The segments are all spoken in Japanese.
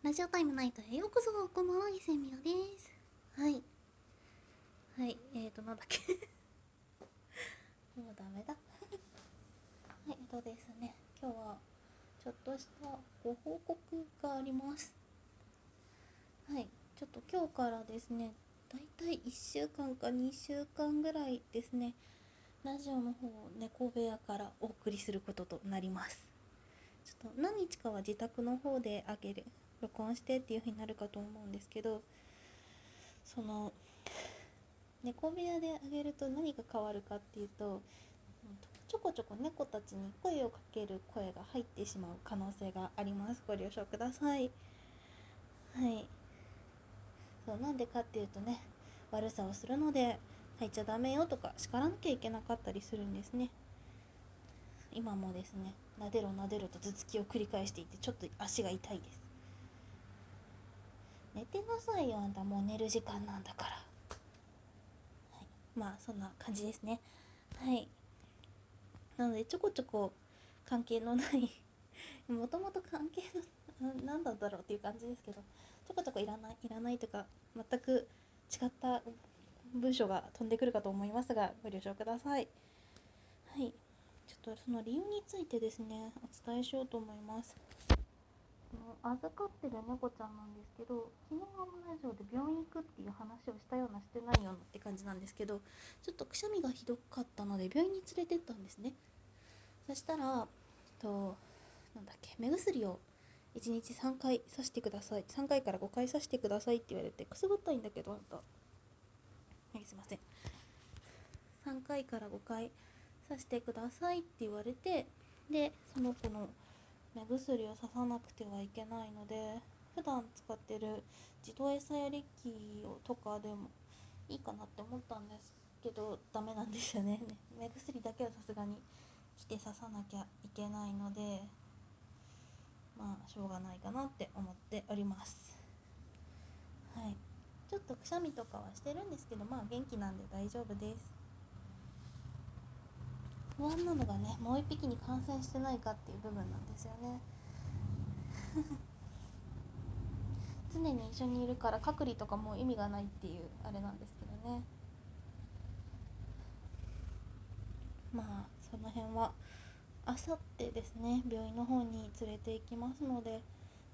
ラジオタイムナイトへようこそこんばんは、伊勢みろです。はい。はい、えーと、なんだっけ。もうダメだ。はい、えっとですね、今日はちょっとしたご報告があります。はい、ちょっと今日からですね、だいたい1週間か2週間ぐらいですね、ラジオの方を猫部屋からお送りすることとなります。ちょっと何日かは自宅の方であげる録音してっていう風になるかと思うんですけどその猫部屋であげると何が変わるかっていうとちょこちょこ猫たちに声をかける声が入ってしまう可能性があります。ご了承ください。はい。そうなんでかっていうとね悪さをするので入っちゃダメよとか叱らなきゃいけなかったりするんですね。今もですねなでろなでろと頭突きを繰り返していてちょっと足が痛いです。寝てなさいよあんた。もう寝る時間なんだから、はい、まあそんな感じですね。はい。なのでちょこちょこ関係のない もともと関係の 何だだろうっていう感じですけどちょこちょこいらないいらないとか全く違った文章が飛んでくるかと思いますがご了承ください。はい。ちょっとその理由についてですねお伝えしようと思います。預かってる猫ちゃんなんですけど昨日のラジオで病院行くっていう話をしたようなしてないようなって感じなんですけどちょっとくしゃみがひどかったので病院に連れてったんですね。そしたらとなんだっけ目薬を1日3回刺してください。3回から5回刺してくださいって言われてくすぐったいんだけどあんた。はいすいません。3回から5回刺してくださいって言われてでその子の目薬を刺さなくてはいけないので普段使ってる自動餌やり機をとかでもいいかなって思ったんですけどダメなんですよね。目薬だけはさすがに来て刺さなきゃいけないのでまあしょうがないかなって思っております。はい。ちょっとくしゃみとかはしてるんですけどまあ元気なんで大丈夫です。不安なのがねもう一匹に感染してないかっていう部分なんですよね。常に一緒にいるから隔離とかも意味がないっていうあれなんですけどね。まあその辺はあさってですね病院の方に連れて行きますので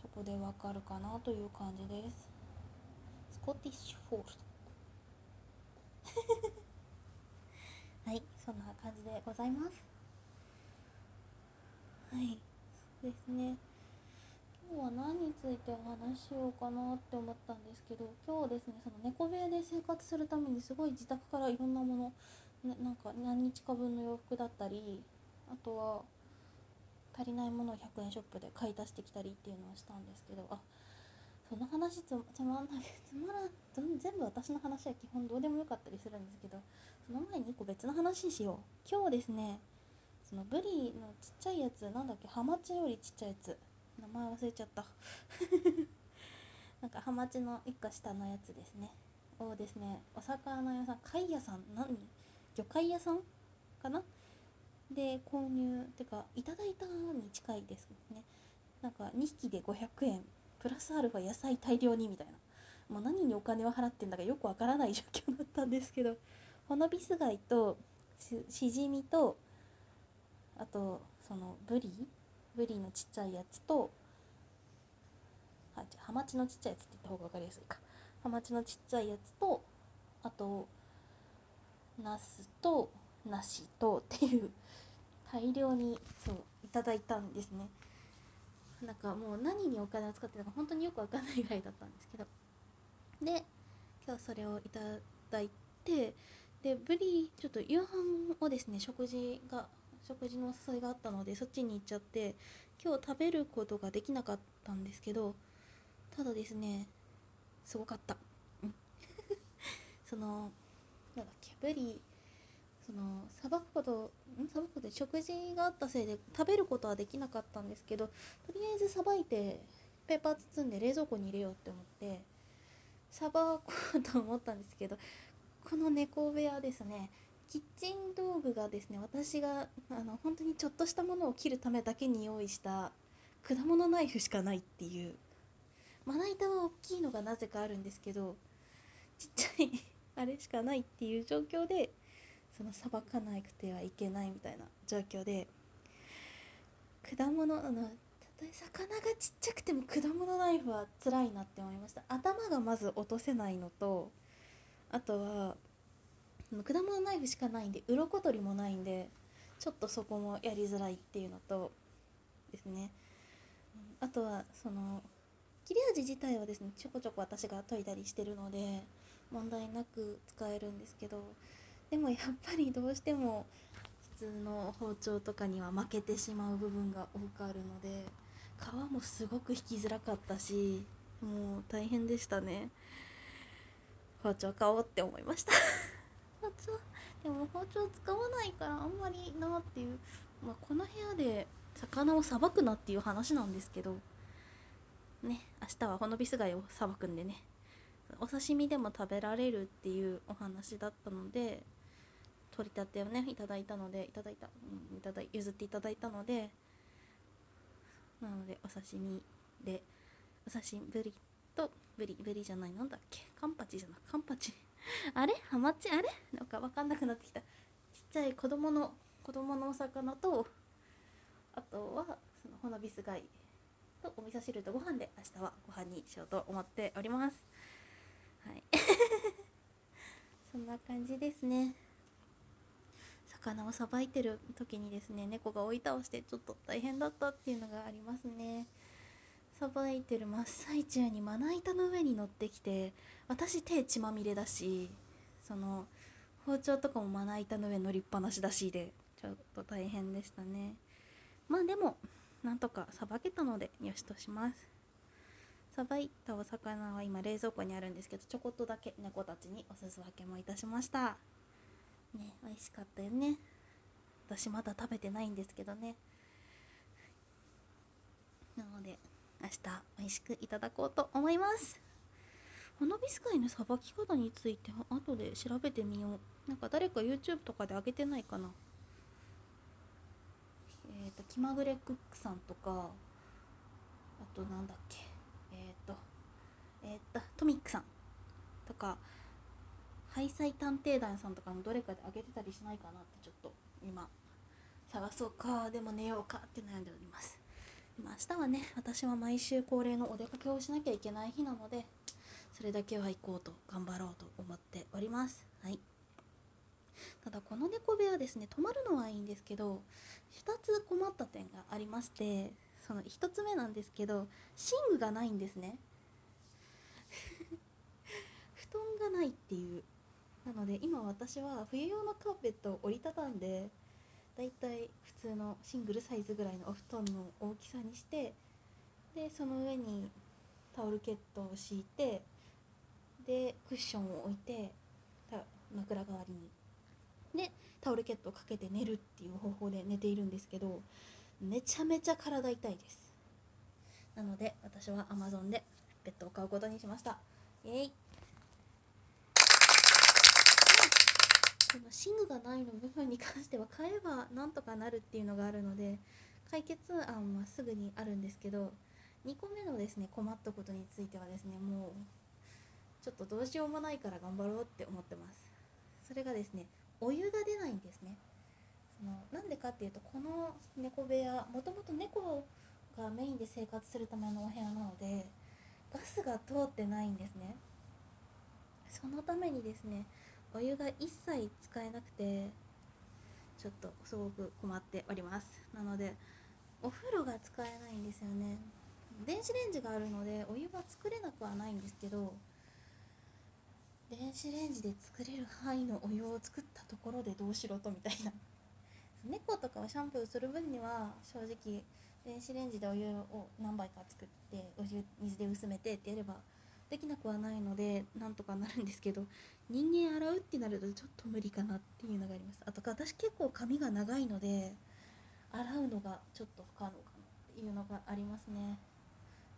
そこでわかるかなという感じです。スコティッシュフォールド、そんな感じでございます。はい、そうですね。今日は何についてお話ししようかなって思ったんですけど、今日ですね、その猫部屋で生活するためにすごい自宅からいろんなもの、なんか何日か分の洋服だったり、あとは足りないものを100円ショップで買い足してきたりっていうのをしたんですけど、あその話つつまんないつまらん全部私の話は基本どうでもよかったりするんですけどその前に1個別の話しよう。今日ですねそのブリのちっちゃいやつなんだっけハマチよりちっちゃいやつ。名前忘れちゃった。なんかハマチの1個下のやつですね。をですねお魚屋さん貝屋さん何魚介屋さんかな？で購入ってかいただいたに近いですね。なんか2匹で500円。プラスアルファ野菜大量にみたいな。もう何にお金を払ってんだかよくわからない状況だったんですけどほのビス貝とししじみとあとそのブリブリのちっちゃいやつとあじゃハマチのちっちゃいやつって言った方が分かりやすいか。ハマチのちっちゃいやつとあとナスと梨とっていう大量にそういただいたんですね。なんかもう何にお金を使ってたか本当によくわかんないぐらいだったんですけど。で今日それをいただいてでブリちょっと夕飯をですね食事が食事のお誘いがあったのでそっちに行っちゃって今日食べることができなかったんですけどただですねすごかった。そのなんだっけブリそのさばくことん？さばくことで食事があったせいで食べることはできなかったんですけどとりあえずさばいてペーパー包んで冷蔵庫に入れようって思ってさばこうと思ったんですけどこの猫部屋ですねキッチン道具がですね私があの本当にちょっとしたものを切るためだけに用意した果物ナイフしかないっていうまな板は大きいのがなぜかあるんですけどちっちゃいあれしかないっていう状況でそのさばかなくてはいけないみたいな状況で果物のたとえ魚がちっちゃくても果物ナイフは辛いなって思いました。頭がまず落とせないのとあとは果物ナイフしかないんで鱗取りもないんでちょっとそこもやりづらいっていうのとですね。あとはその切れ味自体はですねちょこちょこ私が研いだりしてるので問題なく使えるんですけどでもやっぱりどうしても普通の包丁とかには負けてしまう部分が多くあるので皮もすごく引きづらかったしもう大変でしたね。包丁買おうって思いました。包丁？でも包丁使わないからあんまりなっていう、まあ、この部屋で魚をさばくなっていう話なんですけどね明日はほのびす貝をさばくんでねお刺身でも食べられるっていうお話だったので取り立てをねいただいたのでいただいた、うん、いただ譲っていただいたのでなのでお刺身でお刺身ぶりとブリブリじゃないなんだっけ？カンパチじゃなカンパチ。あれ？ハマチ？あれ？なんか分かんなくなってきた。ちっちゃい子供の子供のお魚とあとはそのほのびす貝とお味噌汁とご飯で明日はご飯にしようと思っております。はい。そんな感じですね。魚をさばいてる時にですね猫が追い倒してちょっと大変だったっていうのがありますね。さばいてる真っ最中にまな板の上に乗ってきて私手血まみれだしその包丁とかもまな板の上乗りっぱなしだしでちょっと大変でしたね。まあでもなんとかさばけたのでよしとします。さばいたお魚は今冷蔵庫にあるんですけどちょこっとだけ猫たちにおすす分けもいたしました。ね美味しかったよね。私まだ食べてないんですけどね。なので明日美味しくいただこうと思います。花火スカイのさばき方について後で調べてみよう。なんか誰か YouTube とかで上げてないかな。えっ、ー、と気まぐれクックさんとかあとなんだっけ。えっ、ー、とえっ、ー、とトミックさんとかハイサイ探偵団さんとかのどれかで上げてたりしないかなってちょっと今探そうかでも寝ようかって悩んでおります。今明日はね私は毎週恒例のお出かけをしなきゃいけない日なのでそれだけは行こうと頑張ろうと思っております。はい。ただこの猫部屋ですね泊まるのはいいんですけど2つ困った点がありましてその1つ目なんですけど寝具がないんですね。布団がないっていうなので今私は冬用のカーペットを折りたたんでだいたい普通のシングルサイズぐらいのお布団の大きさにしてでその上にタオルケットを敷いてでクッションを置いて枕代わりに。でタオルケットをかけて寝るっていう方法で寝ているんですけどめちゃめちゃ体痛いです。なので私は Amazon でベッドを買うことにしました。イエイ。その寝具がないの部分に関しては買えばなんとかなるっていうのがあるので解決案はすぐにあるんですけど2個目のですね困ったことについてはですねもうちょっとどうしようもないから頑張ろうって思ってます。それがですねお湯が出ないんですね。そのなんでかっていうとこの猫部屋もともと猫がメインで生活するためのお部屋なのでガスが通ってないんですね。そのためにですねお湯が一切使えなくてちょっとすごく困っております。なのでお風呂が使えないんですよね。電子レンジがあるのでお湯は作れなくはないんですけど電子レンジで作れる範囲のお湯を作ったところでどうしろとみたいな。猫とかをシャンプーする分には正直電子レンジでお湯を何杯か作ってお湯水で薄めてってやればできなくはないのでなんとかなるんですけど人間洗うってなるとちょっと無理かなっていうのがあります。あと私結構髪が長いので洗うのがちょっと不可能かなっていうのがありますね。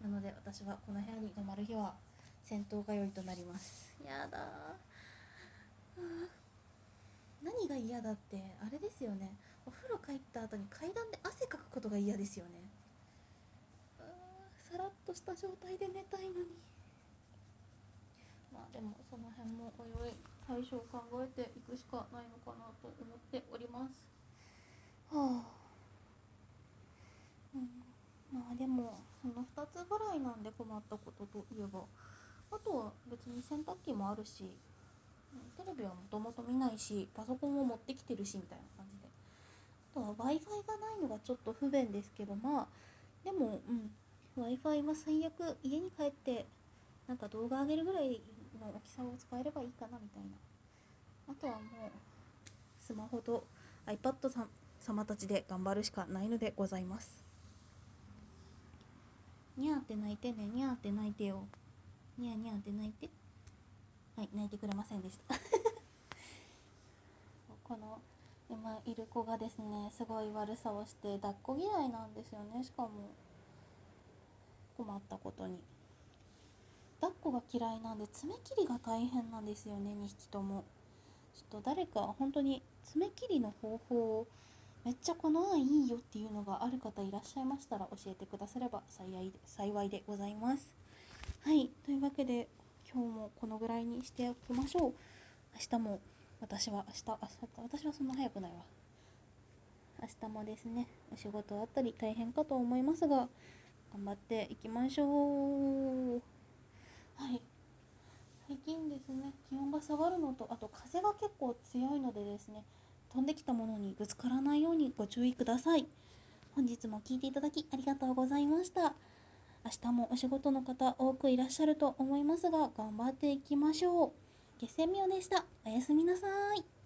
なので私はこの部屋に泊まる日は戦闘通いとなります。やだ何が嫌だってあれですよね。お風呂帰った後に階段で汗かくことが嫌ですよね。さらっとした状態で寝たいのに。まあでもその辺もおいおい対処を考えていくしかないのかなと思っております。はあ。うん。まあでもその2つぐらいなんで困ったことといえばあとは別に洗濯機もあるしテレビはもともと見ないしパソコンを持ってきてるしみたいな感じで。あとは w i f i がないのがちょっと不便ですけどまあでもうん。W i f i は最悪家に帰ってなんか動画上げるぐらいの大きさを使えればいいかなみたいな。あとはもうスマホと iPad さん様たちで頑張るしかないのでございます。にゃーって泣いてねにゃーって泣いてよ。にゃーにゃーって泣いて。はい泣いてくれませんでした。この今いる子がですねすごい悪さをして抱っこ嫌いなんですよね。しかも困ったことに。抱っこが嫌いなんで爪切りが大変なんですよね2匹とも。ちょっと誰か本当に爪切りの方法をめっちゃこの案いいよっていうのがある方いらっしゃいましたら教えてくだされば幸いで幸いでございます。はいというわけで今日もこのぐらいにしておきましょう。明日も私は明日明日私はそんな早くないわ。明日もですねお仕事あったり大変かと思いますが頑張っていきましょう。はい。最近ですね気温が下がるのとあと風が結構強いのでですね飛んできたものにぶつからないようにご注意ください。本日も聴いていただきありがとうございました。明日もお仕事の方多くいらっしゃると思いますが頑張っていきましょう。月鮮妙でした。おやすみなさい。